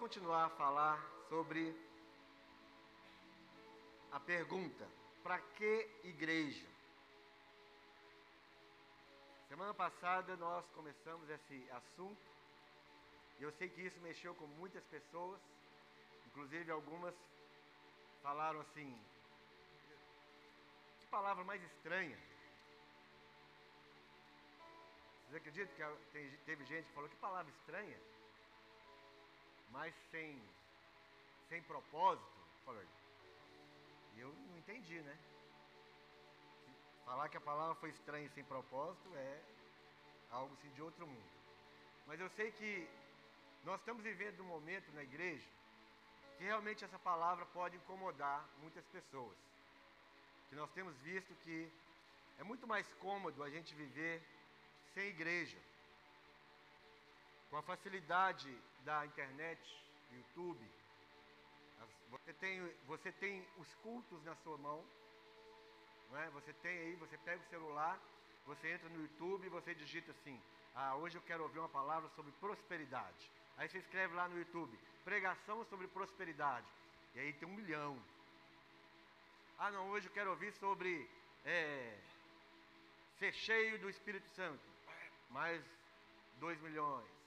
continuar a falar sobre a pergunta: para que igreja? Semana passada nós começamos esse assunto e eu sei que isso mexeu com muitas pessoas, inclusive algumas falaram assim: que palavra mais estranha. Vocês acreditam que teve gente que falou que palavra estranha? Mas sem, sem propósito? Falei. E eu não entendi, né? Falar que a palavra foi estranha e sem propósito é algo assim de outro mundo. Mas eu sei que nós estamos vivendo um momento na igreja que realmente essa palavra pode incomodar muitas pessoas. Que nós temos visto que é muito mais cômodo a gente viver sem igreja. Com a facilidade da internet, YouTube, você tem, você tem os cultos na sua mão, não é? Você tem aí, você pega o celular, você entra no YouTube e você digita assim: Ah, hoje eu quero ouvir uma palavra sobre prosperidade. Aí você escreve lá no YouTube: Pregação sobre prosperidade. E aí tem um milhão. Ah, não, hoje eu quero ouvir sobre é, ser cheio do Espírito Santo mais 2 milhões.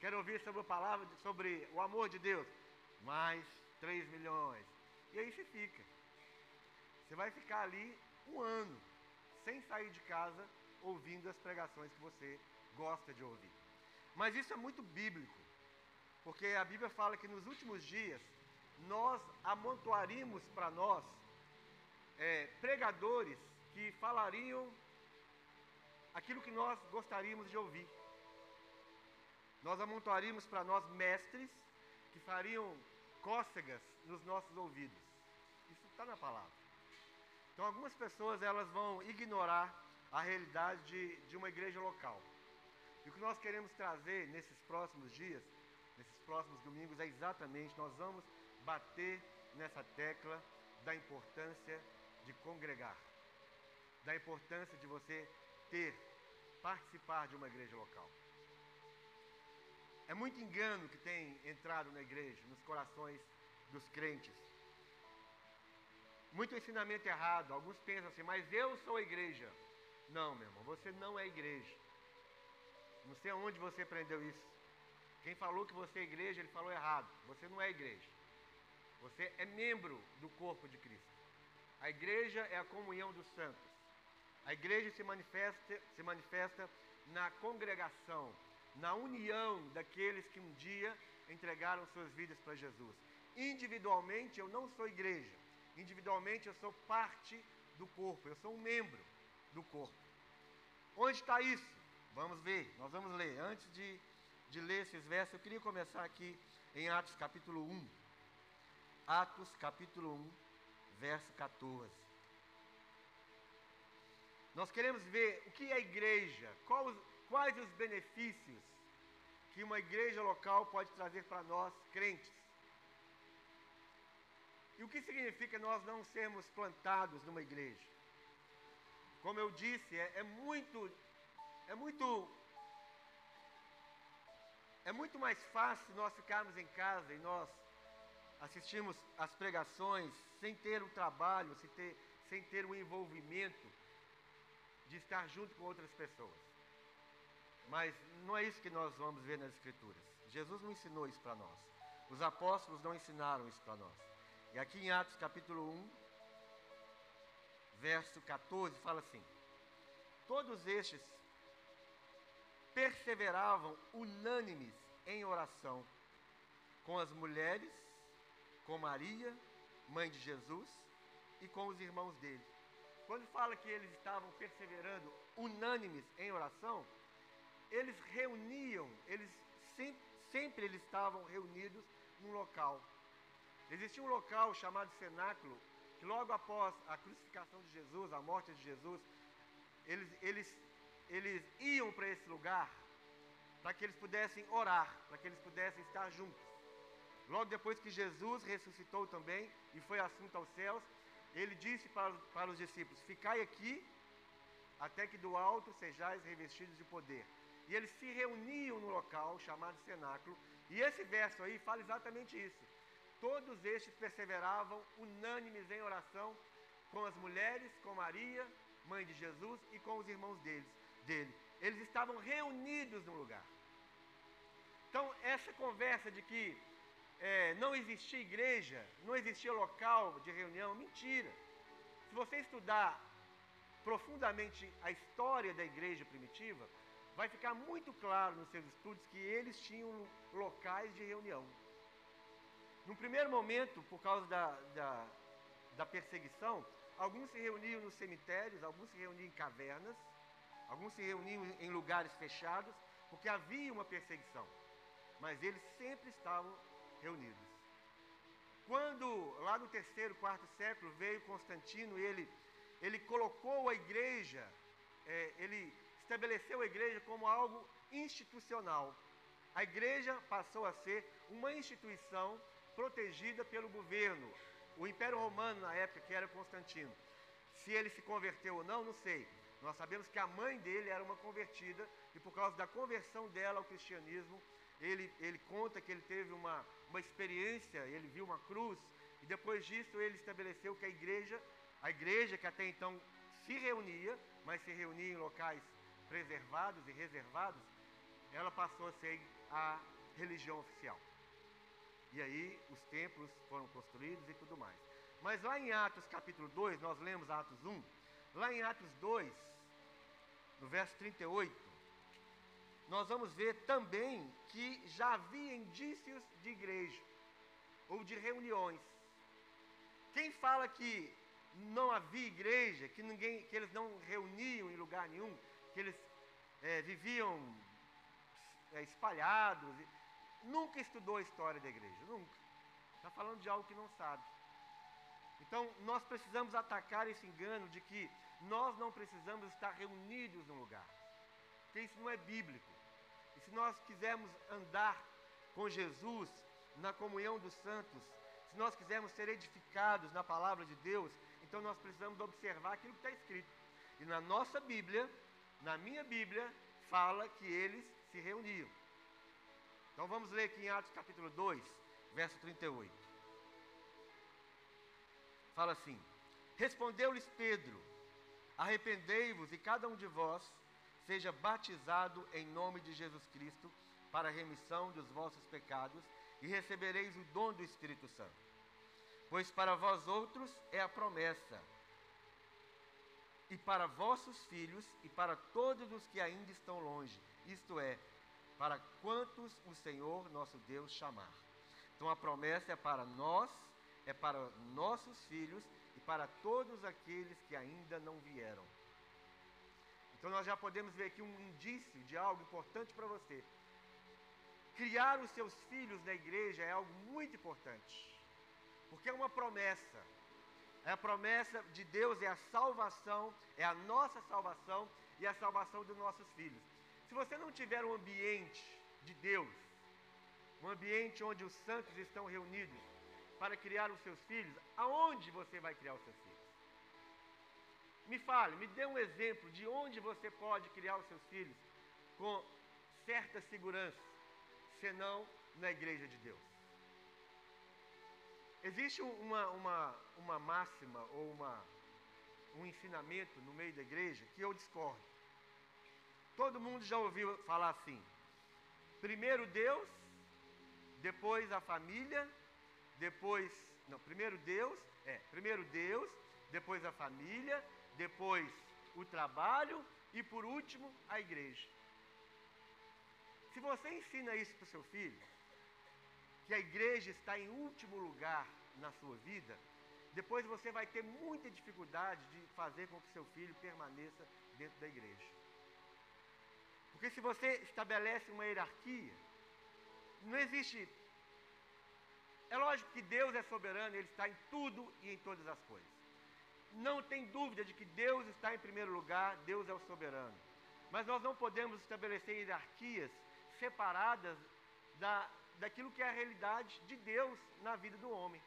Quero ouvir sobre a palavra, sobre o amor de Deus, mais 3 milhões. E aí você fica. Você vai ficar ali um ano, sem sair de casa, ouvindo as pregações que você gosta de ouvir. Mas isso é muito bíblico, porque a Bíblia fala que nos últimos dias nós amontoaríamos para nós é, pregadores que falariam aquilo que nós gostaríamos de ouvir. Nós amontoaríamos para nós mestres que fariam cócegas nos nossos ouvidos. Isso está na palavra. Então algumas pessoas elas vão ignorar a realidade de, de uma igreja local. E o que nós queremos trazer nesses próximos dias, nesses próximos domingos, é exatamente, nós vamos bater nessa tecla da importância de congregar, da importância de você ter, participar de uma igreja local. É muito engano que tem entrado na igreja, nos corações dos crentes. Muito ensinamento errado. Alguns pensam assim, mas eu sou a igreja. Não, meu irmão, você não é igreja. Não sei aonde você aprendeu isso. Quem falou que você é igreja, ele falou errado. Você não é igreja. Você é membro do corpo de Cristo. A igreja é a comunhão dos santos. A igreja se manifesta, se manifesta na congregação, na união daqueles que um dia entregaram suas vidas para Jesus. Individualmente eu não sou igreja, individualmente eu sou parte do corpo, eu sou um membro do corpo. Onde está isso? Vamos ver, nós vamos ler. Antes de, de ler esses versos, eu queria começar aqui em Atos capítulo 1. Atos capítulo 1, verso 14. Nós queremos ver o que é igreja, quais, quais os benefícios que uma igreja local pode trazer para nós, crentes. E o que significa nós não sermos plantados numa igreja? Como eu disse, é, é muito, é muito, é muito mais fácil nós ficarmos em casa e nós assistirmos as pregações sem ter o trabalho, sem ter, sem ter o envolvimento de estar junto com outras pessoas. Mas não é isso que nós vamos ver nas Escrituras. Jesus não ensinou isso para nós. Os apóstolos não ensinaram isso para nós. E aqui em Atos capítulo 1, verso 14, fala assim: Todos estes perseveravam unânimes em oração com as mulheres, com Maria, mãe de Jesus, e com os irmãos dele. Quando fala que eles estavam perseverando unânimes em oração, eles reuniam, eles sempre, sempre eles estavam reunidos num local. Existia um local chamado cenáculo, que logo após a crucificação de Jesus, a morte de Jesus, eles, eles, eles iam para esse lugar para que eles pudessem orar, para que eles pudessem estar juntos. Logo depois que Jesus ressuscitou também e foi assunto aos céus, ele disse para, para os discípulos: Ficai aqui, até que do alto sejais revestidos de poder. E eles se reuniam no local chamado cenáculo, E esse verso aí fala exatamente isso. Todos estes perseveravam unânimes em oração com as mulheres, com Maria, mãe de Jesus, e com os irmãos deles, dele. Eles estavam reunidos no lugar. Então, essa conversa de que é, não existia igreja, não existia local de reunião, mentira. Se você estudar profundamente a história da igreja primitiva, vai ficar muito claro nos seus estudos que eles tinham locais de reunião. No primeiro momento, por causa da, da, da perseguição, alguns se reuniam nos cemitérios, alguns se reuniam em cavernas, alguns se reuniam em lugares fechados, porque havia uma perseguição. Mas eles sempre estavam reunidos. Quando, lá no terceiro, quarto século, veio Constantino, ele, ele colocou a igreja, é, ele estabeleceu a igreja como algo institucional. A igreja passou a ser uma instituição protegida pelo governo. O Império Romano, na época, que era Constantino. Se ele se converteu ou não, não sei. Nós sabemos que a mãe dele era uma convertida e por causa da conversão dela ao cristianismo, ele, ele conta que ele teve uma, uma experiência, ele viu uma cruz, e depois disso ele estabeleceu que a igreja, a igreja que até então se reunia, mas se reunia em locais preservados e reservados, ela passou a ser a religião oficial. E aí os templos foram construídos e tudo mais. Mas lá em Atos capítulo 2, nós lemos Atos 1, lá em Atos 2, no verso 38, nós vamos ver também que já havia indícios de igreja ou de reuniões. Quem fala que não havia igreja, que ninguém, que eles não reuniam em lugar nenhum, que eles é, viviam é, espalhados, nunca estudou a história da igreja, nunca. Está falando de algo que não sabe. Então, nós precisamos atacar esse engano de que nós não precisamos estar reunidos num lugar. Porque isso não é bíblico. E se nós quisermos andar com Jesus na comunhão dos santos, se nós quisermos ser edificados na palavra de Deus, então nós precisamos observar aquilo que está escrito. E na nossa Bíblia, na minha Bíblia, fala que eles se reuniam. Então vamos ler aqui em Atos capítulo 2, verso 38. Fala assim: Respondeu-lhes Pedro: Arrependei-vos e cada um de vós seja batizado em nome de Jesus Cristo para a remissão dos vossos pecados e recebereis o dom do Espírito Santo. Pois para vós outros é a promessa, e para vossos filhos e para todos os que ainda estão longe, isto é, para quantos o Senhor nosso Deus chamar. Então a promessa é para nós, é para nossos filhos e para todos aqueles que ainda não vieram. Então nós já podemos ver aqui um indício de algo importante para você. Criar os seus filhos na igreja é algo muito importante. Porque é uma promessa. É a promessa de Deus, é a salvação, é a nossa salvação e a salvação dos nossos filhos. Se você não tiver um ambiente de Deus, um ambiente onde os santos estão reunidos para criar os seus filhos, aonde você vai criar os seus filhos? Me fale, me dê um exemplo de onde você pode criar os seus filhos com certa segurança, senão na igreja de Deus. Existe uma, uma, uma máxima ou uma, um ensinamento no meio da igreja que eu discordo. Todo mundo já ouviu falar assim: primeiro Deus, depois a família, depois. Não, primeiro Deus, é, primeiro Deus, depois a família, depois o trabalho e por último a igreja. Se você ensina isso para o seu filho, que a igreja está em último lugar na sua vida, depois você vai ter muita dificuldade de fazer com que seu filho permaneça dentro da igreja. Porque se você estabelece uma hierarquia, não existe. É lógico que Deus é soberano, Ele está em tudo e em todas as coisas não tem dúvida de que Deus está em primeiro lugar, Deus é o soberano. Mas nós não podemos estabelecer hierarquias separadas da, daquilo que é a realidade de Deus na vida do homem.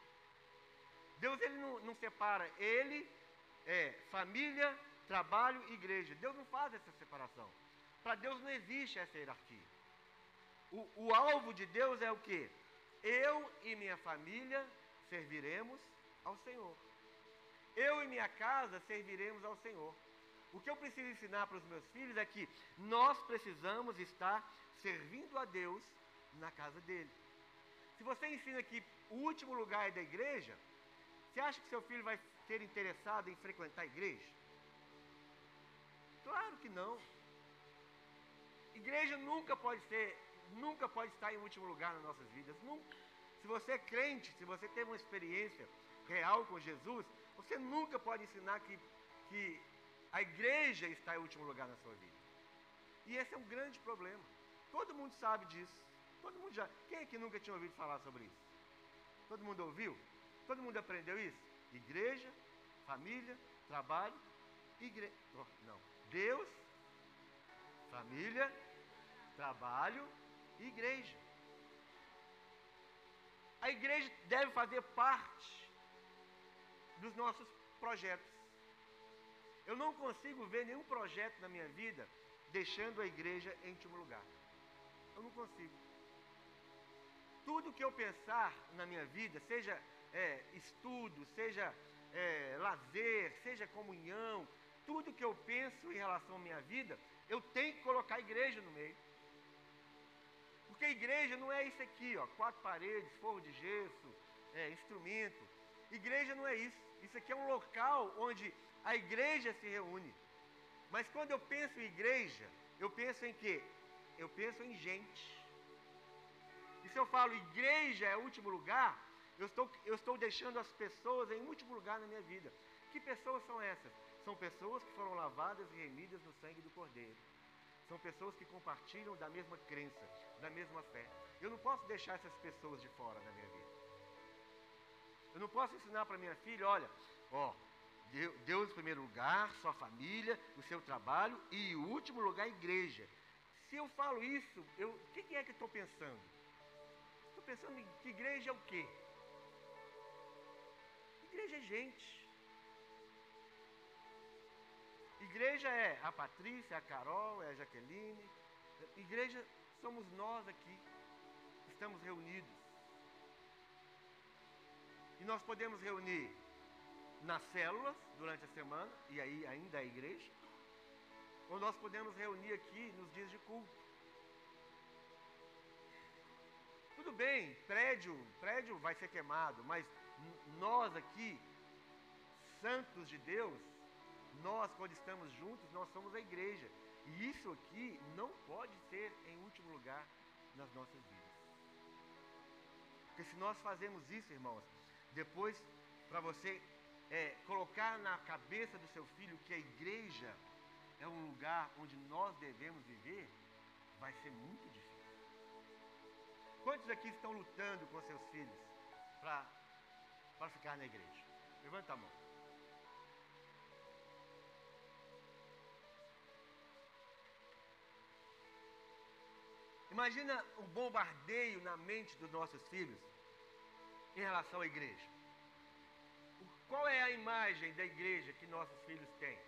Deus ele não, não separa, ele é família, trabalho e igreja. Deus não faz essa separação. Para Deus não existe essa hierarquia. O, o alvo de Deus é o que? Eu e minha família serviremos ao Senhor. Eu e minha casa serviremos ao Senhor. O que eu preciso ensinar para os meus filhos é que nós precisamos estar servindo a Deus na casa dele. Se você ensina que o último lugar é da igreja, você acha que seu filho vai ter interessado em frequentar a igreja? Claro que não. Igreja nunca pode ser, nunca pode estar em último lugar nas nossas vidas. Nunca. Se você é crente, se você tem uma experiência real com Jesus, você nunca pode ensinar que, que a igreja está em último lugar na sua vida. E esse é um grande problema. Todo mundo sabe disso. Todo mundo já. Quem é que nunca tinha ouvido falar sobre isso? Todo mundo ouviu? Todo mundo aprendeu isso? Igreja, família, trabalho, igreja. Oh, não. Deus, família, trabalho igreja. A igreja deve fazer parte dos nossos projetos. Eu não consigo ver nenhum projeto na minha vida deixando a igreja em último lugar. Eu não consigo. Tudo que eu pensar na minha vida, seja é, estudo, seja é, lazer, seja comunhão, tudo que eu penso em relação à minha vida, eu tenho que colocar a igreja no meio. Porque a igreja não é isso aqui, ó, quatro paredes, forro de gesso, é, instrumento. Igreja não é isso. Isso aqui é um local onde a igreja se reúne. Mas quando eu penso em igreja, eu penso em quê? Eu penso em gente. Se eu falo igreja é o último lugar, eu estou, eu estou deixando as pessoas em último lugar na minha vida. Que pessoas são essas? São pessoas que foram lavadas e remidas no sangue do Cordeiro. São pessoas que compartilham da mesma crença, da mesma fé. Eu não posso deixar essas pessoas de fora da minha vida. Eu não posso ensinar para minha filha, olha, ó, Deus em primeiro lugar, sua família, o seu trabalho e o último lugar a igreja. Se eu falo isso, eu, o que, que é que estou pensando? Pensando que igreja é o quê? Igreja é gente. Igreja é a Patrícia, a Carol, é a Jaqueline. Igreja somos nós aqui. Estamos reunidos. E nós podemos reunir nas células durante a semana, e aí ainda a igreja. Ou nós podemos reunir aqui nos dias de culto. Tudo bem, prédio, prédio vai ser queimado, mas nós aqui, santos de Deus, nós quando estamos juntos, nós somos a igreja. E isso aqui não pode ser em último lugar nas nossas vidas. Porque se nós fazemos isso, irmãos, depois para você é, colocar na cabeça do seu filho que a igreja é um lugar onde nós devemos viver, vai ser muito difícil. Quantos aqui estão lutando com seus filhos para ficar na igreja? Levanta a mão. Imagina o bombardeio na mente dos nossos filhos em relação à igreja. Qual é a imagem da igreja que nossos filhos têm?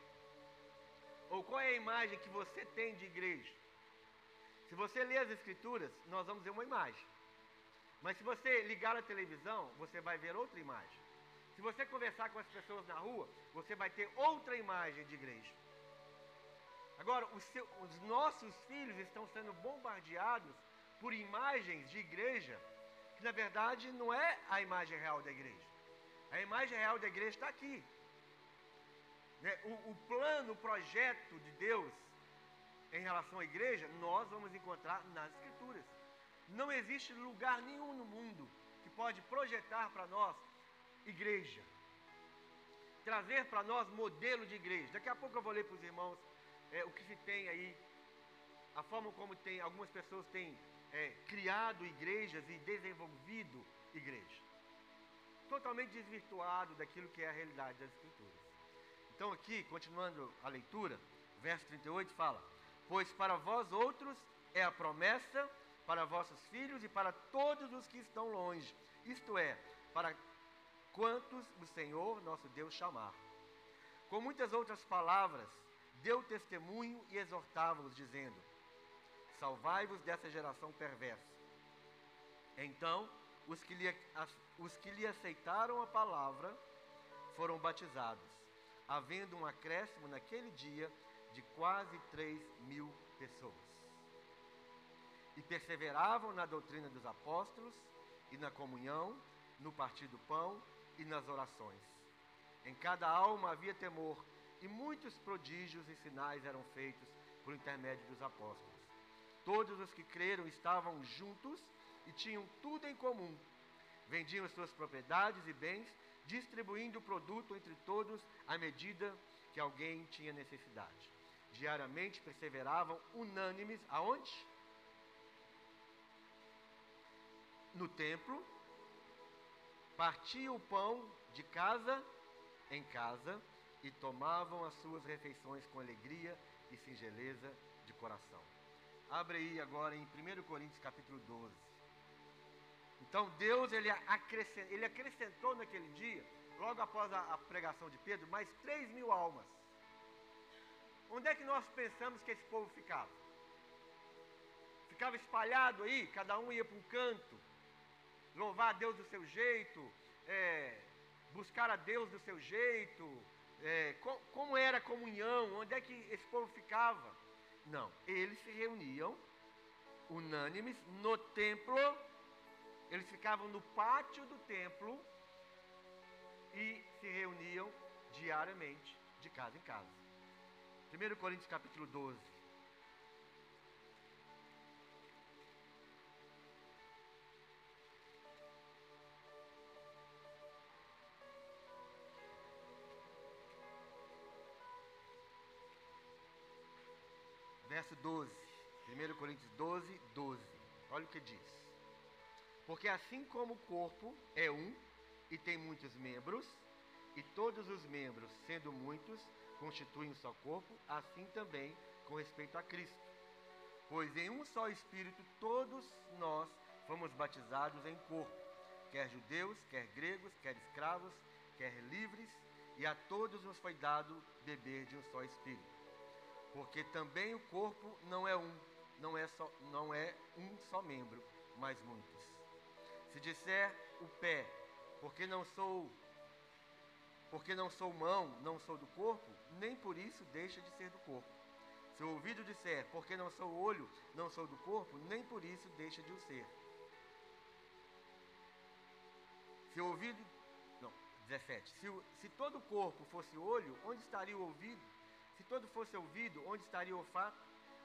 Ou qual é a imagem que você tem de igreja? Se você ler as escrituras, nós vamos ver uma imagem. Mas se você ligar a televisão, você vai ver outra imagem. Se você conversar com as pessoas na rua, você vai ter outra imagem de igreja. Agora, os, seu, os nossos filhos estão sendo bombardeados por imagens de igreja que na verdade não é a imagem real da igreja. A imagem real da igreja está aqui. Né? O, o plano, o projeto de Deus em relação à igreja, nós vamos encontrar nas Escrituras. Não existe lugar nenhum no mundo que pode projetar para nós igreja. Trazer para nós modelo de igreja. Daqui a pouco eu vou ler para os irmãos é, o que se tem aí, a forma como tem, algumas pessoas têm é, criado igrejas e desenvolvido igrejas totalmente desvirtuado daquilo que é a realidade das Escrituras. Então, aqui, continuando a leitura, verso 38 fala: Pois para vós outros é a promessa, para vossos filhos e para todos os que estão longe, isto é, para quantos o Senhor nosso Deus chamar. Com muitas outras palavras, deu testemunho e exortava-os, dizendo: salvai-vos dessa geração perversa. Então, os que, lhe, os que lhe aceitaram a palavra foram batizados, havendo um acréscimo naquele dia de quase 3 mil pessoas. E perseveravam na doutrina dos apóstolos e na comunhão, no partir do pão e nas orações. Em cada alma havia temor, e muitos prodígios e sinais eram feitos por intermédio dos apóstolos. Todos os que creram estavam juntos e tinham tudo em comum. Vendiam suas propriedades e bens, distribuindo o produto entre todos à medida que alguém tinha necessidade. Diariamente perseveravam unânimes aonde? No templo, partiam o pão de casa em casa e tomavam as suas refeições com alegria e singeleza de coração. Abre aí agora em 1 Coríntios capítulo 12. Então Deus ele acrescentou, ele acrescentou naquele dia, logo após a, a pregação de Pedro, mais 3 mil almas. Onde é que nós pensamos que esse povo ficava? Ficava espalhado aí, cada um ia para um canto, louvar a Deus do seu jeito, é, buscar a Deus do seu jeito, é, co como era a comunhão, onde é que esse povo ficava? Não, eles se reuniam unânimes no templo, eles ficavam no pátio do templo e se reuniam diariamente, de casa em casa. 1 Coríntios capítulo 12. verso 12. 1 Coríntios 12, 12. Olha o que diz. Porque assim como o corpo é um e tem muitos membros, e todos os membros, sendo muitos, constituem um só corpo, assim também com respeito a Cristo. Pois em um só Espírito todos nós fomos batizados em corpo, quer judeus, quer gregos, quer escravos, quer livres, e a todos nos foi dado beber de um só Espírito. Porque também o corpo não é um, não é, só, não é um só membro, mas muitos. Se disser o pé, porque não sou porque não sou mão, não sou do corpo, nem por isso deixa de ser do corpo. Se o ouvido disser, porque não sou olho, não sou do corpo, nem por isso deixa de o ser. Se o ouvido. Não, 17. Se, se todo o corpo fosse olho, onde estaria o ouvido? Se todo fosse ouvido, onde estaria o olfato?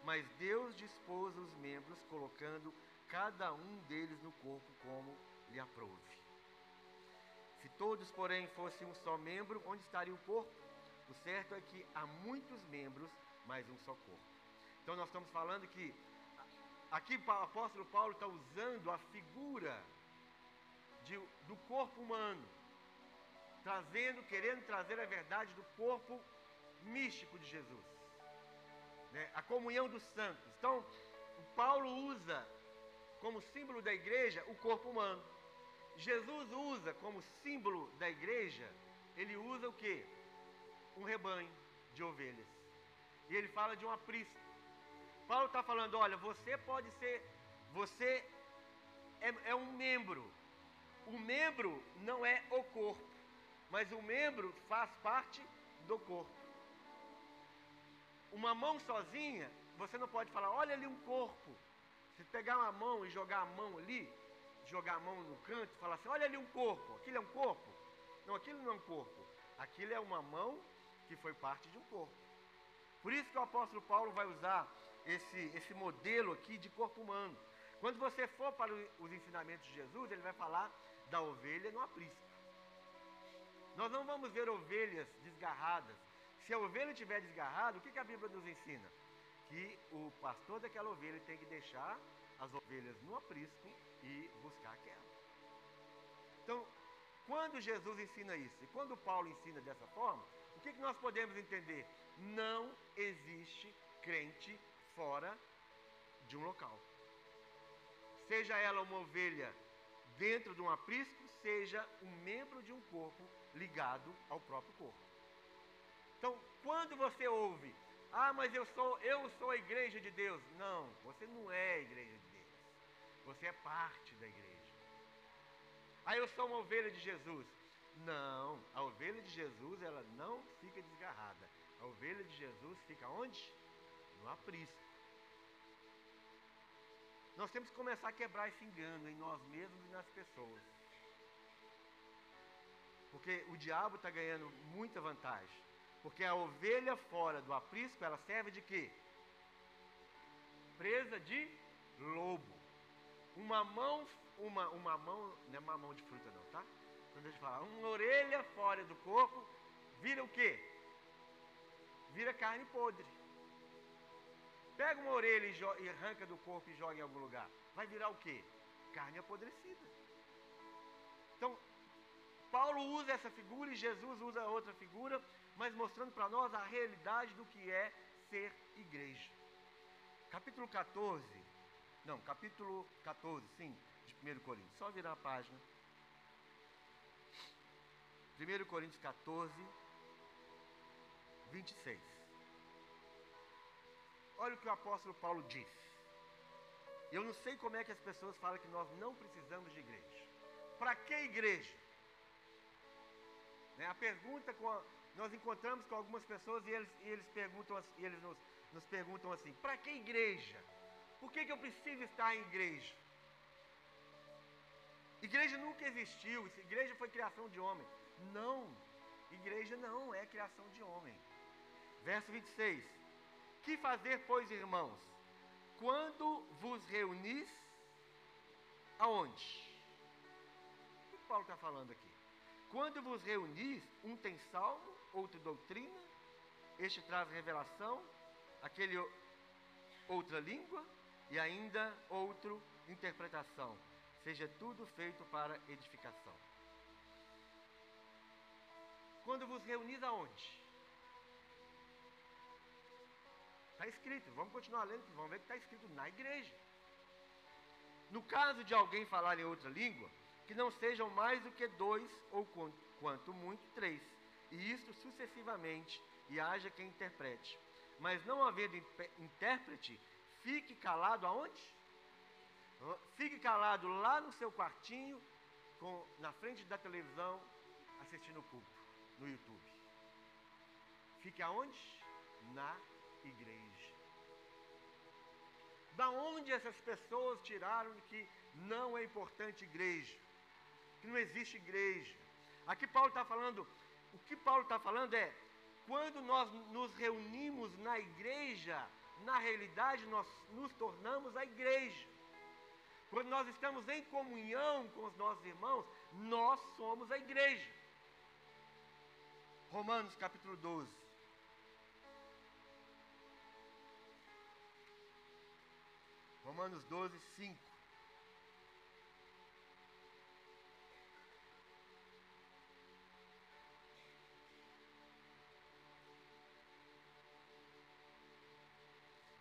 Mas Deus dispôs os membros, colocando cada um deles no corpo como lhe aprouve. Se todos, porém, fossem um só membro, onde estaria o corpo? O certo é que há muitos membros, mas um só corpo. Então nós estamos falando que aqui o apóstolo Paulo está usando a figura de, do corpo humano, trazendo, querendo trazer a verdade do corpo místico de Jesus. Né? A comunhão dos santos. Então, Paulo usa como símbolo da igreja o corpo humano. Jesus usa como símbolo da igreja, ele usa o que? Um rebanho de ovelhas. E ele fala de um aprisco. Paulo está falando, olha, você pode ser, você é, é um membro. O membro não é o corpo, mas o membro faz parte do corpo. Uma mão sozinha, você não pode falar, olha ali um corpo. Se pegar uma mão e jogar a mão ali, jogar a mão no canto e falar assim, olha ali um corpo, aquilo é um corpo? Não, aquilo não é um corpo. Aquilo é uma mão que foi parte de um corpo. Por isso que o apóstolo Paulo vai usar esse, esse modelo aqui de corpo humano. Quando você for para os ensinamentos de Jesus, ele vai falar da ovelha no aprisco. Nós não vamos ver ovelhas desgarradas, se a ovelha estiver desgarrada, o que, que a Bíblia nos ensina? Que o pastor daquela ovelha tem que deixar as ovelhas no aprisco e buscar aquela. Então, quando Jesus ensina isso e quando Paulo ensina dessa forma, que, que nós podemos entender? Não existe crente fora de um local. Seja ela uma ovelha dentro de um aprisco, seja um membro de um corpo ligado ao próprio corpo. Então, quando você ouve Ah, mas eu sou, eu sou a igreja de Deus. Não, você não é a igreja de Deus. Você é parte da igreja. Ah, eu sou uma ovelha de Jesus. Não, a ovelha de Jesus, ela não fica desgarrada. A ovelha de Jesus fica onde? No aprisco. Nós temos que começar a quebrar esse engano em nós mesmos e nas pessoas. Porque o diabo está ganhando muita vantagem. Porque a ovelha fora do aprisco, ela serve de quê? Presa de lobo. Uma mão, uma, uma mão, não é uma mão de fruta não, tá? Então deixa eu falar. Uma orelha fora do corpo vira o quê? Vira carne podre. Pega uma orelha e, e arranca do corpo e joga em algum lugar. Vai virar o quê? Carne apodrecida. Então, Paulo usa essa figura e Jesus usa outra figura, mas mostrando para nós a realidade do que é ser igreja. Capítulo 14, não, capítulo 14, sim, de 1 Coríntios. Só virar a página. 1 Coríntios 14, 26. Olha o que o apóstolo Paulo disse. Eu não sei como é que as pessoas falam que nós não precisamos de igreja. Para que igreja? Né? A pergunta, a, nós encontramos com algumas pessoas e eles, e eles, perguntam, e eles nos, nos perguntam assim: para que igreja? Por que, que eu preciso estar em igreja? Igreja nunca existiu, igreja foi criação de homem. Não, igreja não é criação de homem. Verso 26. Que fazer, pois, irmãos? Quando vos reunis, aonde? O que Paulo está falando aqui? Quando vos reunis, um tem salmo, outro doutrina, este traz revelação, aquele outra língua e ainda outro interpretação. Seja tudo feito para edificação. Quando vos reunis aonde? Está escrito, vamos continuar lendo, vamos ver que está escrito na igreja. No caso de alguém falar em outra língua, que não sejam mais do que dois ou quanto muito três, e isto sucessivamente, e haja quem interprete. Mas não havendo intérprete, fique calado aonde? Fique calado lá no seu quartinho, com, na frente da televisão, assistindo o culto no YouTube. Fique aonde? Na igreja. Da onde essas pessoas tiraram que não é importante igreja? que não existe igreja. Aqui Paulo está falando, o que Paulo está falando é, quando nós nos reunimos na igreja, na realidade nós nos tornamos a igreja. Quando nós estamos em comunhão com os nossos irmãos, nós somos a igreja. Romanos capítulo 12. Romanos 12, 5.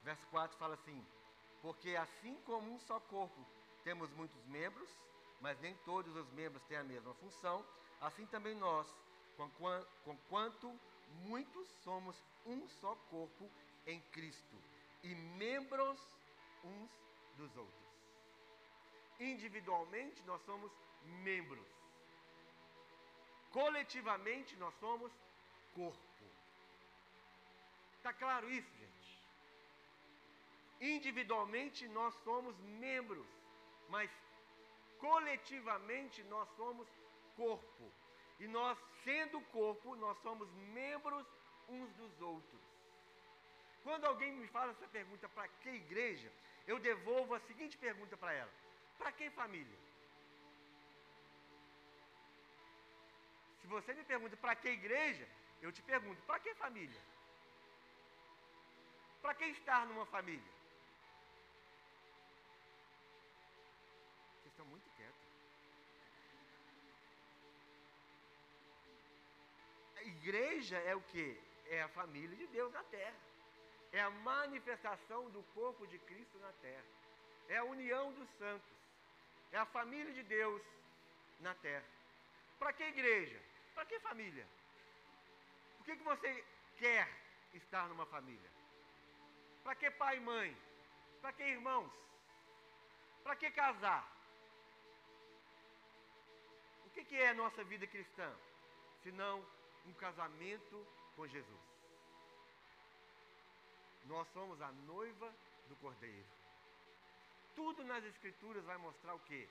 Verso 4 fala assim: Porque assim como um só corpo temos muitos membros, mas nem todos os membros têm a mesma função, assim também nós, conquanto muitos somos um só corpo em Cristo e membros uns dos outros. Individualmente nós somos membros. Coletivamente nós somos corpo. Está claro isso, gente? Individualmente nós somos membros, mas coletivamente nós somos corpo. E nós, sendo corpo, nós somos membros uns dos outros. Quando alguém me fala essa pergunta, para que igreja? Eu devolvo a seguinte pergunta para ela: para que família? Se você me pergunta para que igreja, eu te pergunto: para que família? Para que estar numa família? Igreja é o que? É a família de Deus na terra. É a manifestação do corpo de Cristo na terra. É a união dos santos. É a família de Deus na terra. Para que igreja? Para que família? Por que, que você quer estar numa família? Para que pai e mãe? Para que irmãos? Para que casar? O que, que é a nossa vida cristã? Senão um casamento com Jesus. Nós somos a noiva do Cordeiro. Tudo nas Escrituras vai mostrar o quê?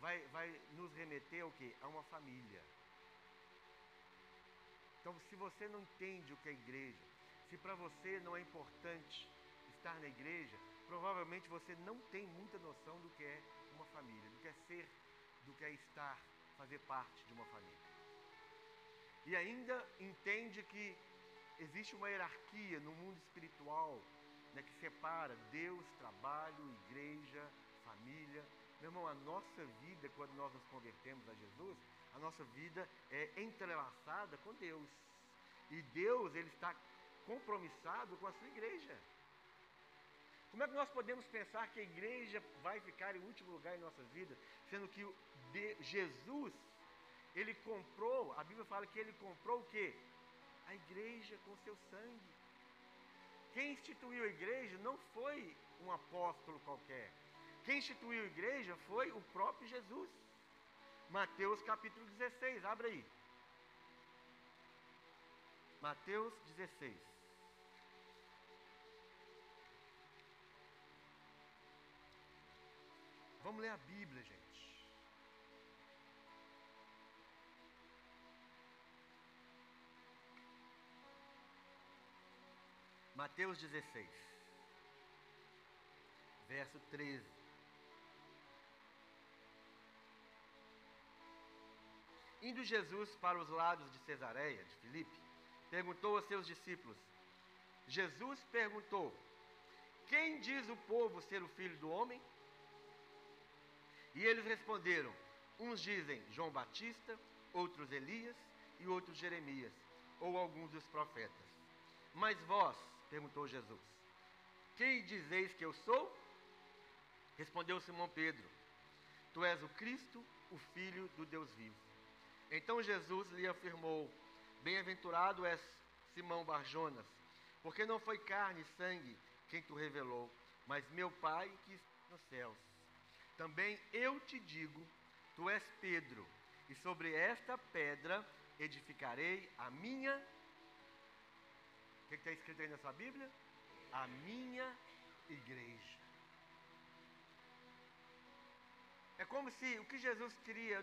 Vai, vai nos remeter ao quê? A uma família. Então, se você não entende o que é igreja, se para você não é importante estar na igreja, provavelmente você não tem muita noção do que é uma família, do que é ser, do que é estar, fazer parte de uma família. E ainda entende que existe uma hierarquia no mundo espiritual né, que separa Deus, trabalho, igreja, família. Meu irmão, a nossa vida, quando nós nos convertemos a Jesus, a nossa vida é entrelaçada com Deus. E Deus, Ele está compromissado com a sua igreja. Como é que nós podemos pensar que a igreja vai ficar em último lugar em nossas vidas, sendo que Jesus, ele comprou, a Bíblia fala que ele comprou o quê? A igreja com seu sangue. Quem instituiu a igreja não foi um apóstolo qualquer. Quem instituiu a igreja foi o próprio Jesus. Mateus capítulo 16, abre aí. Mateus 16. Vamos ler a Bíblia, gente. Mateus 16, verso 13. Indo Jesus para os lados de Cesareia, de Filipe, perguntou aos seus discípulos. Jesus perguntou: Quem diz o povo ser o filho do homem? E eles responderam: Uns dizem João Batista, outros Elias e outros Jeremias, ou alguns dos profetas. Mas vós, perguntou Jesus, quem dizeis que eu sou? Respondeu Simão Pedro: Tu és o Cristo, o Filho do Deus vivo. Então Jesus lhe afirmou: Bem-aventurado és Simão Barjonas, porque não foi carne e sangue quem tu revelou, mas meu Pai que está nos céus. Também eu te digo: tu és Pedro, e sobre esta pedra edificarei a minha. O que está escrito aí na sua Bíblia? A minha igreja. É como se o que Jesus queria,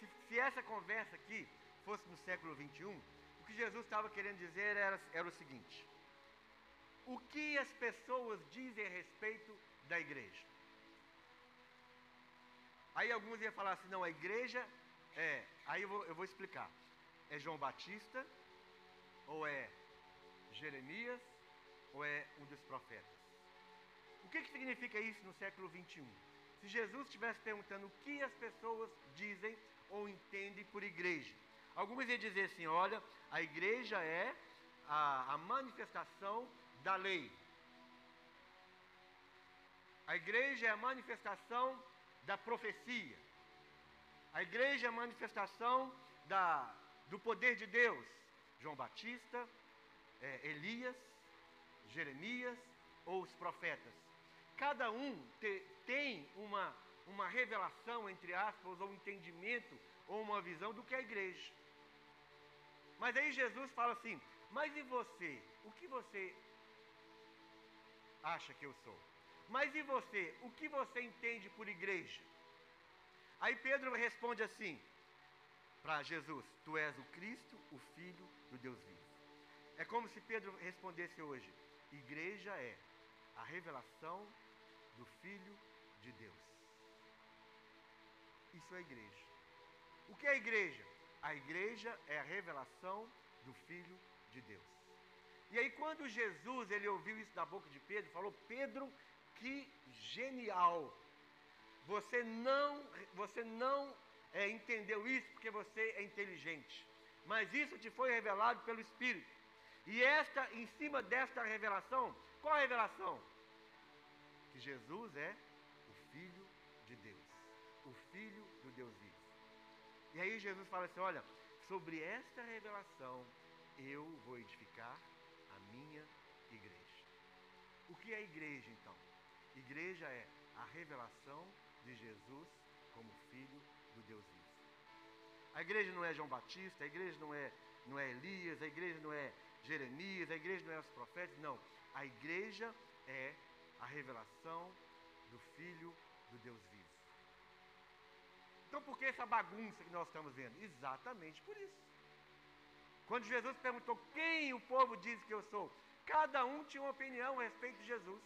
se, se essa conversa aqui fosse no século 21, o que Jesus estava querendo dizer era, era o seguinte: o que as pessoas dizem a respeito da igreja? Aí alguns iam falar assim, não, a igreja é. Aí eu vou, eu vou explicar. É João Batista, ou é Jeremias, ou é um dos profetas? O que, que significa isso no século 21? Se Jesus estivesse perguntando o que as pessoas dizem ou entendem por igreja. Alguns iam dizer assim: olha, a igreja é a, a manifestação da lei. A igreja é a manifestação da profecia. A igreja é a manifestação da, do poder de Deus. João Batista, é, Elias, Jeremias ou os profetas. Cada um te, tem uma, uma revelação, entre aspas, ou um entendimento, ou uma visão do que é a igreja. Mas aí Jesus fala assim: Mas e você? O que você acha que eu sou? Mas e você? O que você entende por igreja? Aí Pedro responde assim para Jesus: Tu és o Cristo, o Filho do Deus vivo. É como se Pedro respondesse hoje: Igreja é a revelação do Filho de Deus. Isso é igreja. O que é igreja? A igreja é a revelação do Filho de Deus. E aí quando Jesus ele ouviu isso da boca de Pedro, falou: Pedro, que genial! Você não, você não é, entendeu isso porque você é inteligente, mas isso te foi revelado pelo Espírito. E esta, em cima desta revelação, qual a revelação? Que Jesus é o Filho de Deus, o Filho do Deus vivo. E aí Jesus fala assim: olha, sobre esta revelação eu vou edificar a minha igreja. O que é igreja, então? Igreja é a revelação de Jesus como Filho do Deus vivo. A igreja não é João Batista, a igreja não é, não é Elias, a igreja não é Jeremias, a igreja não é os profetas, não. A igreja é a revelação do Filho do Deus vivo. Então por que essa bagunça que nós estamos vendo? Exatamente por isso. Quando Jesus perguntou quem o povo diz que eu sou, cada um tinha uma opinião a respeito de Jesus.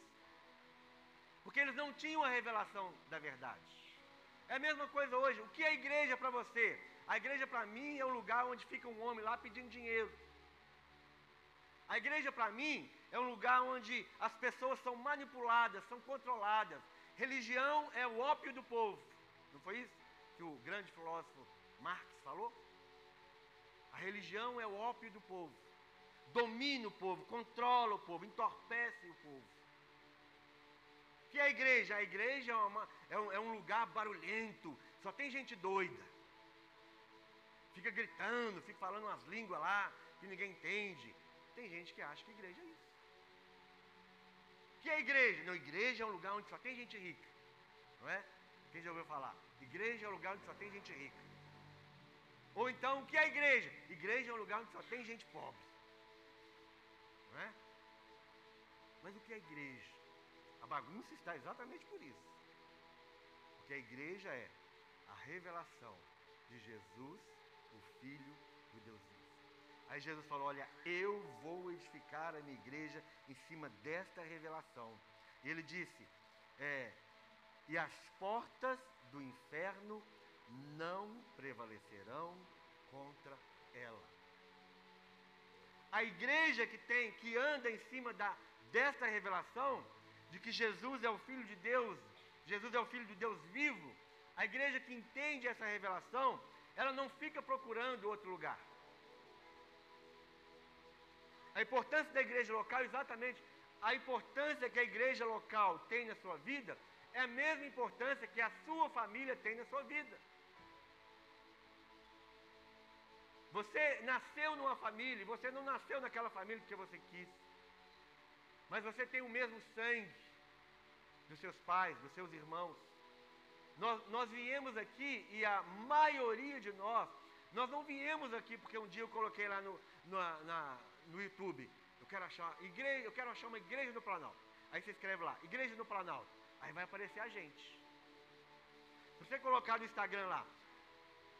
Porque eles não tinham a revelação da verdade. É a mesma coisa hoje. O que é igreja para você? A igreja para mim é um lugar onde fica um homem lá pedindo dinheiro. A igreja para mim é um lugar onde as pessoas são manipuladas, são controladas. Religião é o ópio do povo. Não foi isso que o grande filósofo Marx falou? A religião é o ópio do povo. Domina o povo, controla o povo, entorpece o povo. O que é a igreja? A igreja é, uma, é, um, é um lugar barulhento, só tem gente doida fica gritando, fica falando umas línguas lá que ninguém entende. Tem gente que acha que igreja é isso. que é igreja? Não, igreja é um lugar onde só tem gente rica. Não é? Quem já ouviu falar? Igreja é um lugar onde só tem gente rica. Ou então, o que é igreja? Igreja é um lugar onde só tem gente pobre. Não é? Mas o que é igreja? A bagunça está exatamente por isso. Porque a igreja é a revelação de Jesus o Filho do Deus vivo. Aí Jesus falou: Olha, eu vou edificar a minha igreja em cima desta revelação. E ele disse: é, E as portas do inferno não prevalecerão contra ela. A igreja que tem, que anda em cima da, desta revelação, de que Jesus é o Filho de Deus, Jesus é o Filho de Deus vivo, a igreja que entende essa revelação, ela não fica procurando outro lugar. A importância da igreja local, exatamente a importância que a igreja local tem na sua vida, é a mesma importância que a sua família tem na sua vida. Você nasceu numa família, você não nasceu naquela família porque você quis. Mas você tem o mesmo sangue dos seus pais, dos seus irmãos. Nós, nós viemos aqui e a maioria de nós, nós não viemos aqui porque um dia eu coloquei lá no, na, na, no YouTube, eu quero achar igreja, eu quero achar uma igreja no Planalto. Aí você escreve lá, igreja no Planalto. Aí vai aparecer a gente. Se você colocar no Instagram lá,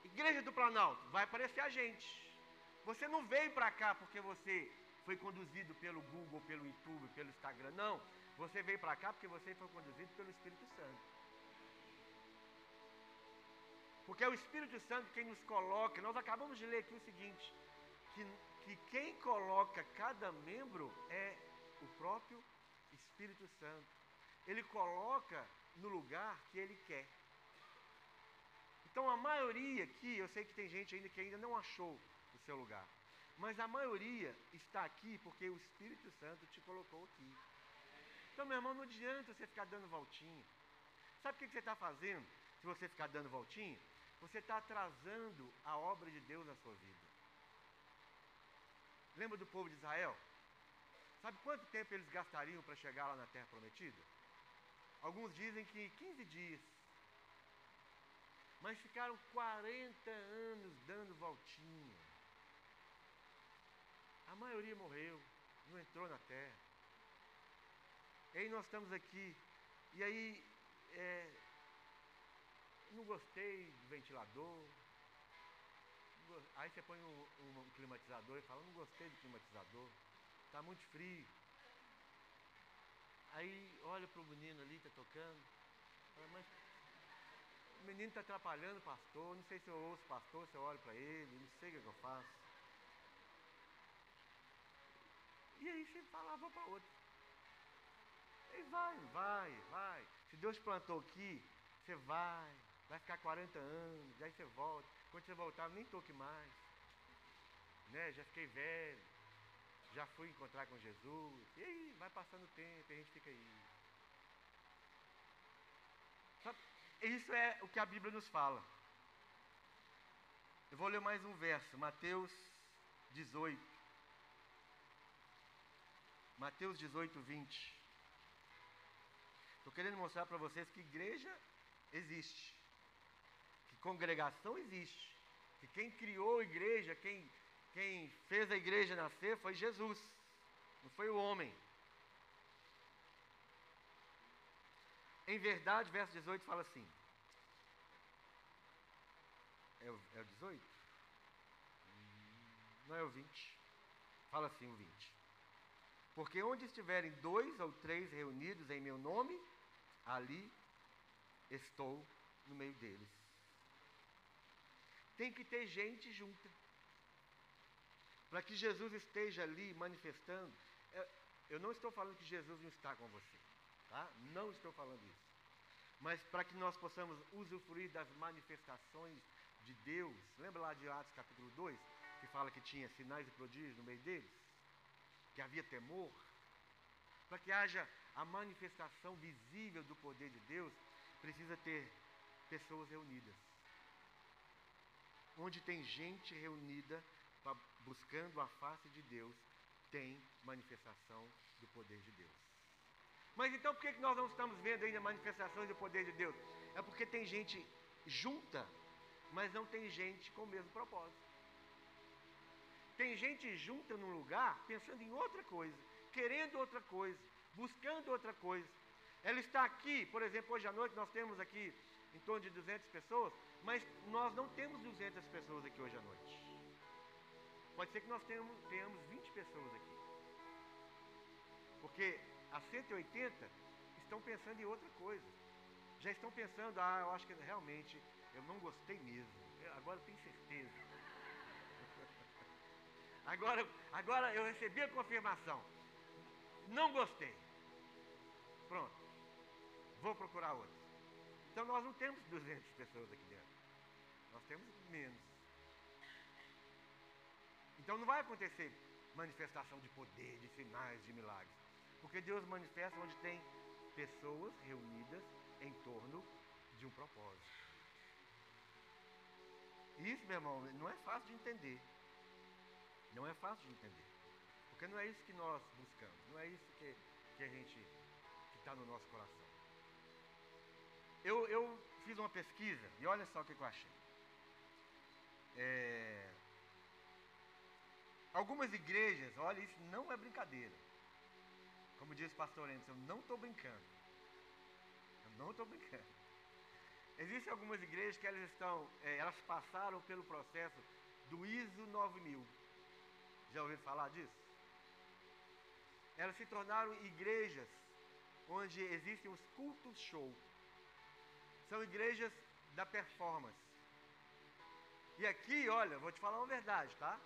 igreja do Planalto, vai aparecer a gente. Você não veio para cá porque você foi conduzido pelo Google, pelo YouTube, pelo Instagram. Não. Você veio para cá porque você foi conduzido pelo Espírito Santo. Porque é o Espírito Santo quem nos coloca. Nós acabamos de ler aqui o seguinte: que, que quem coloca cada membro é o próprio Espírito Santo. Ele coloca no lugar que ele quer. Então a maioria aqui, eu sei que tem gente ainda que ainda não achou o seu lugar. Mas a maioria está aqui porque o Espírito Santo te colocou aqui. Então, meu irmão, não adianta você ficar dando voltinha. Sabe o que você está fazendo se você ficar dando voltinha? você está atrasando a obra de Deus na sua vida. Lembra do povo de Israel? Sabe quanto tempo eles gastariam para chegar lá na terra prometida? Alguns dizem que 15 dias. Mas ficaram 40 anos dando voltinha. A maioria morreu, não entrou na terra. E aí nós estamos aqui. E aí é, não gostei do ventilador. Aí você põe um, climatizador e fala, não gostei do climatizador. Está muito frio. Aí olha para o menino ali, está tocando. Fala, mas o menino está atrapalhando o pastor. Não sei se eu ouço o pastor, se eu olho para ele, não sei o que, eu faço. E aí você fala, ah, para outro. E vai, vai, vai. Se Deus plantou aqui, você vai, vai ficar 40 anos, aí você volta. Quando você voltar, nem toque mais. Né? Já fiquei velho, já fui encontrar com Jesus. E aí, vai passando o tempo, e a gente fica aí. Isso é o que a Bíblia nos fala. Eu vou ler mais um verso, Mateus 18. Mateus 18, 20. querendo mostrar para vocês que igreja existe, congregação existe, que quem criou a igreja, quem, quem fez a igreja nascer foi Jesus, não foi o homem. Em verdade, verso 18 fala assim. É o, é o 18? Não é o 20. Fala assim o 20. Porque onde estiverem dois ou três reunidos em meu nome, ali estou no meio deles. Tem que ter gente junta. Para que Jesus esteja ali manifestando. Eu não estou falando que Jesus não está com você. Tá? Não estou falando isso. Mas para que nós possamos usufruir das manifestações de Deus, lembra lá de Atos capítulo 2, que fala que tinha sinais e prodígios no meio deles? Que havia temor? Para que haja a manifestação visível do poder de Deus, precisa ter pessoas reunidas. Onde tem gente reunida buscando a face de Deus, tem manifestação do poder de Deus. Mas então por que nós não estamos vendo ainda manifestações do poder de Deus? É porque tem gente junta, mas não tem gente com o mesmo propósito. Tem gente junta num lugar pensando em outra coisa, querendo outra coisa, buscando outra coisa. Ela está aqui, por exemplo, hoje à noite nós temos aqui em torno de 200 pessoas, mas nós não temos 200 pessoas aqui hoje à noite. Pode ser que nós tenhamos, tenhamos 20 pessoas aqui. Porque as 180 estão pensando em outra coisa. Já estão pensando, ah, eu acho que realmente eu não gostei mesmo. Eu, agora eu tenho certeza. agora, agora eu recebi a confirmação. Não gostei. Pronto. Vou procurar outra. Então nós não temos 200 pessoas aqui dentro. Nós temos menos. Então não vai acontecer manifestação de poder, de sinais, de milagres. Porque Deus manifesta onde tem pessoas reunidas em torno de um propósito. Isso, meu irmão, não é fácil de entender. Não é fácil de entender. Porque não é isso que nós buscamos. Não é isso que, que a gente que está no nosso coração. Eu, eu fiz uma pesquisa e olha só o que, eu achei. É, algumas igrejas, olha, isso não é brincadeira. Como diz o pastor Enzo, eu não estou brincando. Eu não estou brincando. Existem algumas igrejas que elas estão, é, elas passaram pelo processo do ISO 9000. Já ouviram falar disso? Elas se tornaram igrejas onde existem os cultos show. São igrejas da performance. E aqui, olha, vou te falar uma verdade, tá?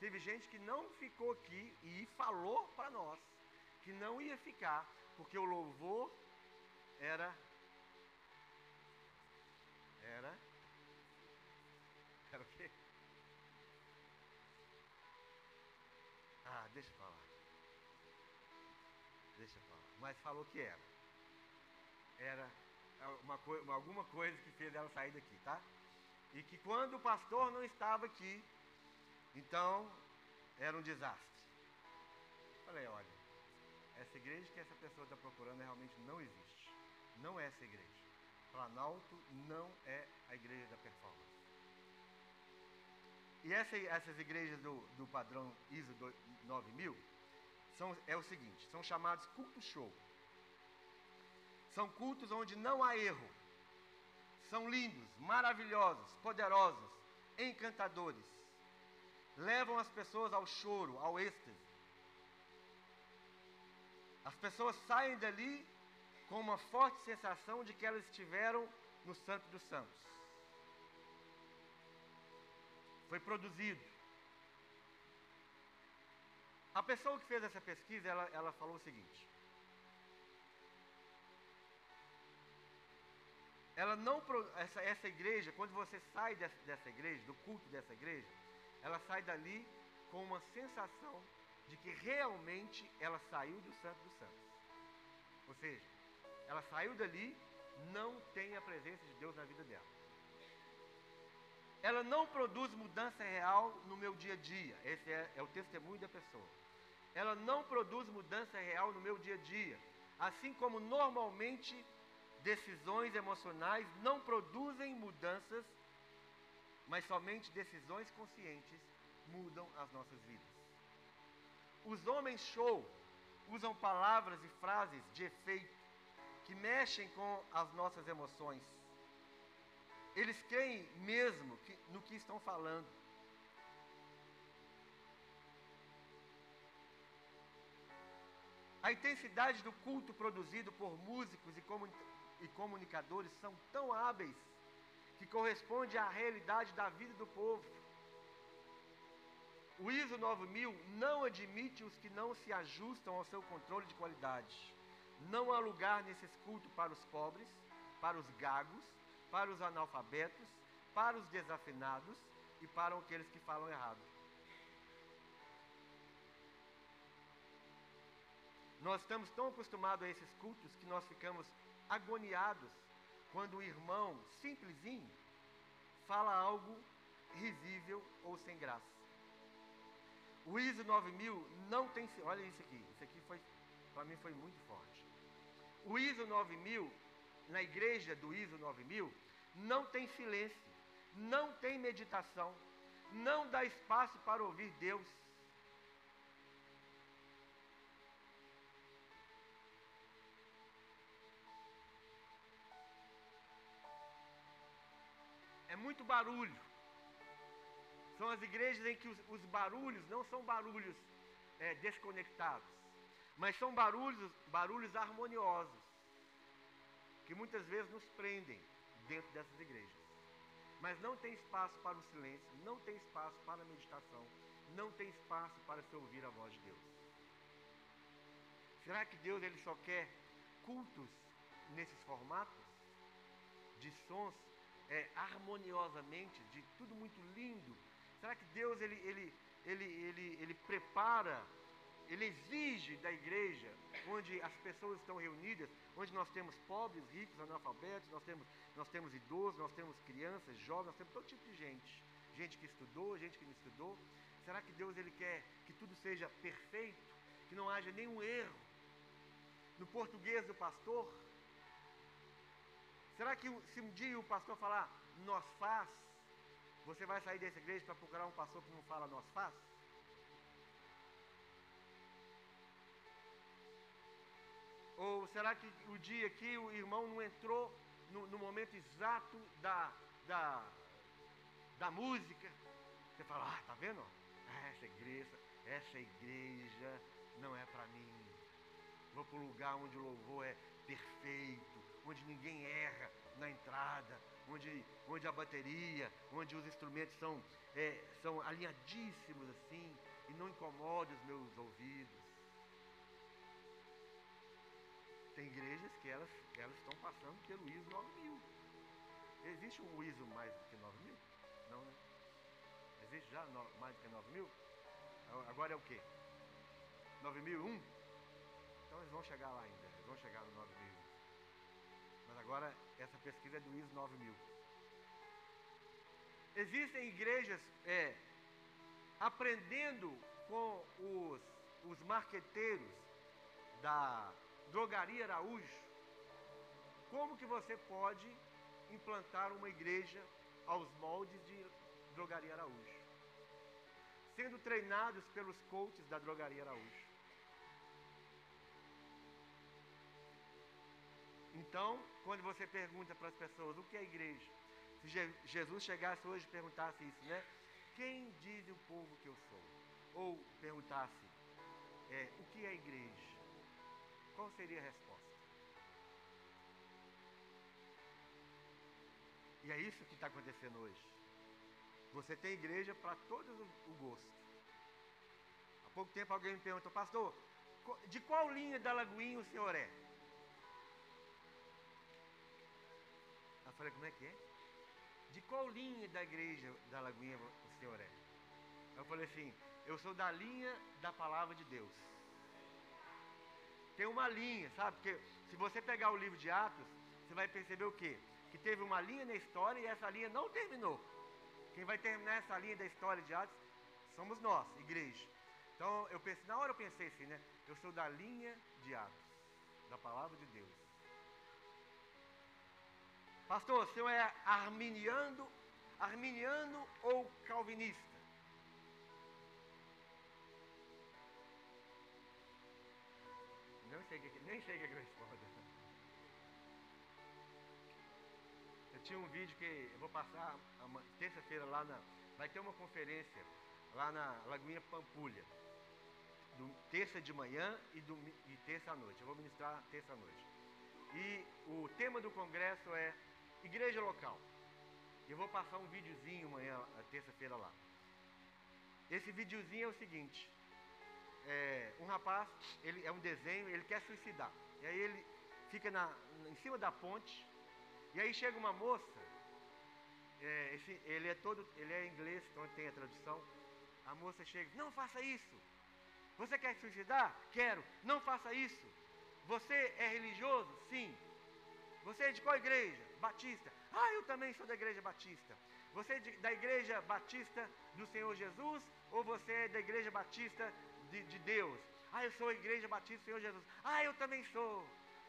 Teve gente que não ficou aqui e falou para nós que não ia ficar, porque o louvor era. Era. Era o quê? Ah, deixa eu falar. Deixa eu falar. Mas falou que era. Era uma co alguma coisa que fez ela sair daqui, tá? E que quando o pastor não estava aqui, então era um desastre. Falei, olha, essa igreja que essa pessoa está procurando realmente não existe. Não é essa igreja. Planalto não é a igreja da performance. E essa, essas igrejas do, do padrão ISO 9000 são, é o seguinte: são chamados cultos show. São cultos onde não há erro. São lindos, maravilhosos, poderosos, encantadores. Levam as pessoas ao choro, ao êxtase as pessoas saem dali com uma forte sensação de que elas estiveram no Santo dos Santos. Foi produzido. A pessoa que fez essa pesquisa, ela, ela falou o seguinte. Ela não, essa, essa igreja, quando você sai dessa, dessa igreja, do culto dessa igreja, ela sai dali com uma sensação de que realmente ela saiu do Santo dos Santos. Ou seja, ela saiu dali, não tem a presença de Deus na vida dela. Ela não produz mudança real no meu dia a dia. Esse é, é o testemunho da pessoa. Ela não produz mudança real no meu dia a dia. Assim como normalmente decisões emocionais não produzem mudanças, mas somente decisões conscientes mudam as nossas vidas. Os homens show usam palavras e frases de efeito que mexem com as nossas emoções. Eles creem mesmo que, no que estão falando. A intensidade do culto produzido por músicos e, e comunicadores são tão hábeis que corresponde à realidade da vida do povo. O ISO 9000 não admite os que não se ajustam ao seu controle de qualidade. Não há lugar nesses cultos para os pobres, para os gagos, para os analfabetos, para os desafinados e para aqueles que falam errado. Nós estamos tão acostumados a esses cultos que nós ficamos agoniados quando o irmão simplesinho fala algo risível ou sem graça. O ISO 9000 não tem. Olha isso aqui. Isso aqui foi. Para mim foi muito forte. O ISO 9000, na igreja do ISO 9000, não tem silêncio, não tem meditação, não dá espaço para ouvir Deus. Muito barulho. São as igrejas em que os, os barulhos não são barulhos é, desconectados, mas são barulhos, barulhos harmoniosos, que muitas vezes nos prendem dentro dessas igrejas. Mas não tem espaço para o silêncio, não tem espaço para a meditação, não tem espaço para se ouvir a voz de Deus. Será que Deus ele só quer cultos nesses formatos? De sons é, harmoniosamente, de tudo muito lindo, Será que Deus ele, ele, ele, ele, ele prepara, ele exige da igreja, onde as pessoas estão reunidas, onde nós temos pobres, ricos, analfabetos, nós temos, nós temos idosos, nós temos crianças, jovens, nós temos todo tipo de gente. Gente que estudou, gente que não estudou. Será que Deus ele quer que tudo seja perfeito, que não haja nenhum erro? No português do pastor? Será que se um dia o pastor falar, nós faz, você vai sair dessa igreja para procurar um pastor que não fala nós faz? Ou será que o dia que o irmão não entrou no, no momento exato da, da, da música? Você fala, ah, tá vendo? Essa igreja, essa igreja não é para mim. Vou para o lugar onde o louvor é perfeito, onde ninguém erra na entrada, onde, onde a bateria, onde os instrumentos são, é, são alinhadíssimos assim, e não incomoda os meus ouvidos. Tem igrejas que elas, elas estão passando pelo ISO 9000. Existe um ISO mais do que 9000? Não, né? Existe já mais do que 9000? Agora é o quê? 9001? Então eles vão chegar lá ainda, vão chegar no 9001. Mas agora essa pesquisa é do ISO 9000. Existem igrejas é, aprendendo com os, os marqueteiros da drogaria Araújo como que você pode implantar uma igreja aos moldes de drogaria Araújo. Sendo treinados pelos coaches da drogaria Araújo. Então, quando você pergunta para as pessoas o que é igreja, se Jesus chegasse hoje e perguntasse isso, né? Quem diz o povo que eu sou? Ou perguntasse, é, o que é igreja? Qual seria a resposta? E é isso que está acontecendo hoje. Você tem igreja para todo o gosto. Há pouco tempo alguém me perguntou, pastor, de qual linha da Lagoinha o senhor é? Falei, como é que é? De qual linha da igreja da Lagoinha o senhor é? Eu falei assim, eu sou da linha da palavra de Deus. Tem uma linha, sabe? Porque se você pegar o livro de Atos, você vai perceber o quê? Que teve uma linha na história e essa linha não terminou. Quem vai terminar essa linha da história de Atos somos nós, igreja. Então eu pensei, na hora eu pensei assim, né? Eu sou da linha de Atos. da palavra de Deus. Pastor, o senhor é arminiano, arminiano ou calvinista? Não sei nem sei o que eu respondo. Eu tinha um vídeo que eu vou passar terça-feira lá na. Vai ter uma conferência lá na Lagoinha Pampulha. Do, terça de manhã e, do, e terça à noite. Eu vou ministrar terça à noite. E o tema do congresso é Igreja Local. Eu vou passar um videozinho amanhã, terça-feira lá. Esse videozinho é o seguinte. É, um rapaz, ele é um desenho, ele quer suicidar. E aí ele fica na, em cima da ponte. E aí chega uma moça. É, esse, ele é todo, ele é inglês, então tem a tradução. A moça chega, não faça isso. Você quer suicidar? Quero. Não faça isso. Você é religioso? Sim. Você é de qual igreja? Batista. Ah, eu também sou da igreja batista. Você é de, da igreja batista do Senhor Jesus ou você é da igreja batista de, de Deus? Ah, eu sou a igreja batista do Senhor Jesus. Ah, eu também sou.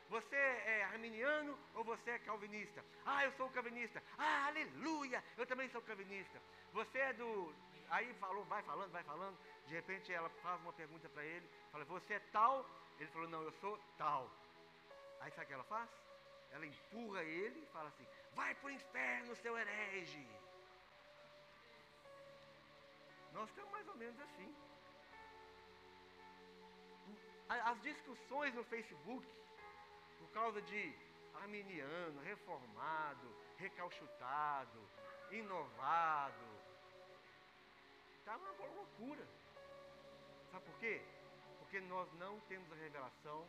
Você é arminiano ou você é calvinista? Ah, eu sou calvinista. Ah, aleluia! Eu também sou calvinista. Você é do. Aí falou, vai falando, vai falando. De repente ela faz uma pergunta para ele, fala, você é tal? Ele falou, não, eu sou tal. Aí sabe o que ela faz? Ela empurra ele e fala assim, vai para o inferno, seu herege. Nós estamos mais ou menos assim. As discussões no Facebook, por causa de arminiano, reformado, recalchutado, inovado, está uma loucura. Sabe por quê? Porque nós não temos a revelação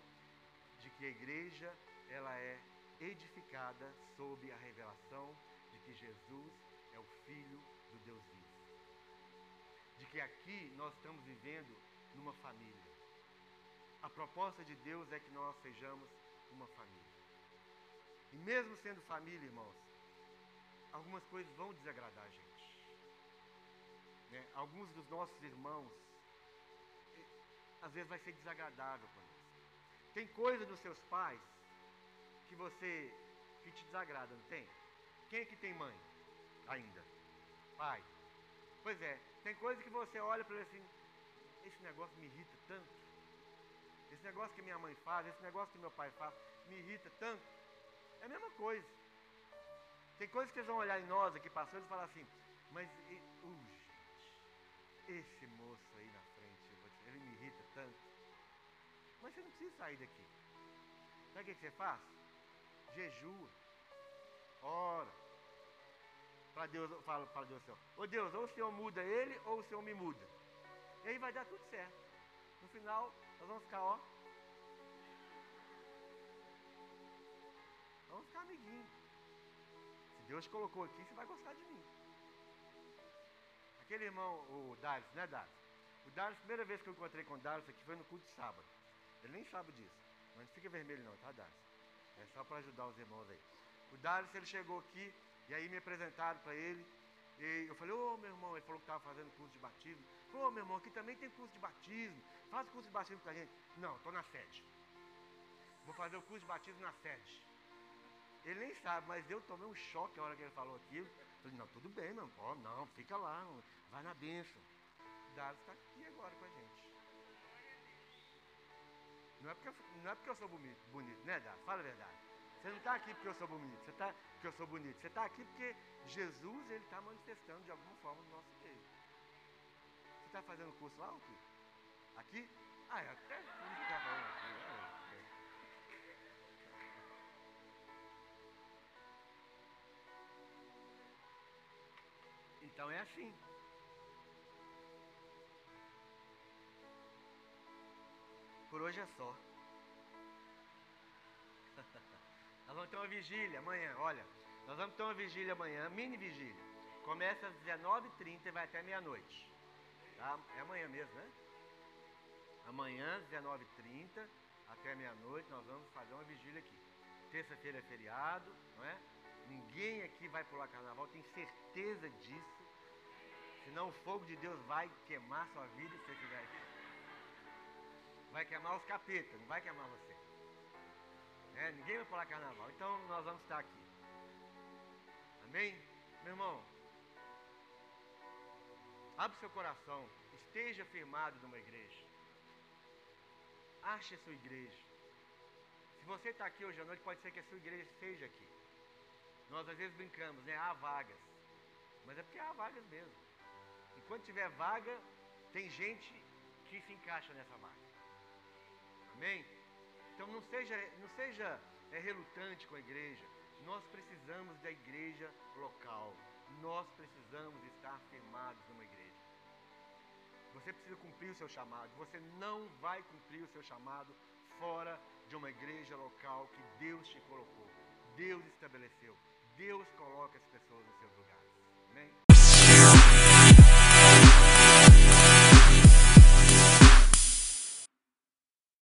de que a igreja ela é edificada sob a revelação de que Jesus é o Filho do Deus vivo. De que aqui nós estamos vivendo numa família. A proposta de Deus é que nós sejamos uma família. E mesmo sendo família, irmãos, algumas coisas vão desagradar a gente. Né? Alguns dos nossos irmãos às vezes vai ser desagradável para nós. Tem coisa dos seus pais que você que te desagrada, não tem? Quem é que tem mãe ainda? Pai. Pois é, tem coisa que você olha para ele assim, esse negócio me irrita tanto. Esse negócio que minha mãe faz, esse negócio que meu pai faz, me irrita tanto. É a mesma coisa. Tem coisas que eles vão olhar em nós aqui passando e falar assim, mas uh, esse moço aí na ele me irrita tanto. Mas você não precisa sair daqui. Sabe o que você faz? Jejua. Ora. Para Deus, fala para Deus assim, Deus, ou o Senhor muda ele, ou o Senhor me muda. E aí vai dar tudo certo. No final, nós vamos ficar, ó. Vamos ficar amiguinhos. Se Deus colocou aqui, você vai gostar de mim. Aquele irmão, o Darius, né, Darius? O Darius, a primeira vez que eu encontrei com o Darius aqui foi no culto de sábado. Ele nem sabe disso. Mas não fica vermelho não, tá, Darius? É só para ajudar os irmãos aí. O Darius, ele chegou aqui e aí me apresentaram para ele. E eu falei, ô oh, meu irmão, ele falou que estava fazendo curso de batismo. Ô oh, meu irmão, aqui também tem curso de batismo. Faz curso de batismo com a gente. Não, estou na sede. Vou fazer o curso de batismo na sede. Ele nem sabe, mas eu tomei um choque a hora que ele falou aquilo. Falei, não, tudo bem, meu irmão. Não, fica lá, vai na bênção. Dados está aqui agora com a gente. Não é porque eu, não é porque eu sou bonito, bonito né, Dados? Fala a verdade. Você não está aqui porque eu sou bonito, você está porque eu sou bonito. Você está aqui porque Jesus ele está manifestando de alguma forma no nosso meio. Você está fazendo curso lá ou aqui? Aqui? Ah, é até está falando aqui. Então é assim. Por hoje é só. nós vamos ter uma vigília amanhã, olha. Nós vamos ter uma vigília amanhã, mini vigília. Começa às 19h30 e vai até meia-noite. Tá? É amanhã mesmo, né? Amanhã, às 19h30, até meia-noite, nós vamos fazer uma vigília aqui. Terça-feira é feriado, não é? Ninguém aqui vai pular carnaval, tenho certeza disso. Senão o fogo de Deus vai queimar sua vida se você estiver aqui. Vai queimar os capetas, não vai queimar você. É, ninguém vai pular carnaval. Então nós vamos estar aqui. Amém? Meu irmão, abre seu coração. Esteja firmado numa igreja. Ache a sua igreja. Se você está aqui hoje à noite, pode ser que a sua igreja esteja aqui. Nós às vezes brincamos, né? Há vagas. Mas é porque há vagas mesmo. E quando tiver vaga, tem gente que se encaixa nessa vaga. Amém? Então não seja, não seja é, relutante com a igreja. Nós precisamos da igreja local. Nós precisamos estar firmados numa igreja. Você precisa cumprir o seu chamado. Você não vai cumprir o seu chamado fora de uma igreja local que Deus te colocou. Deus estabeleceu. Deus coloca as pessoas nos seus lugares. Amém?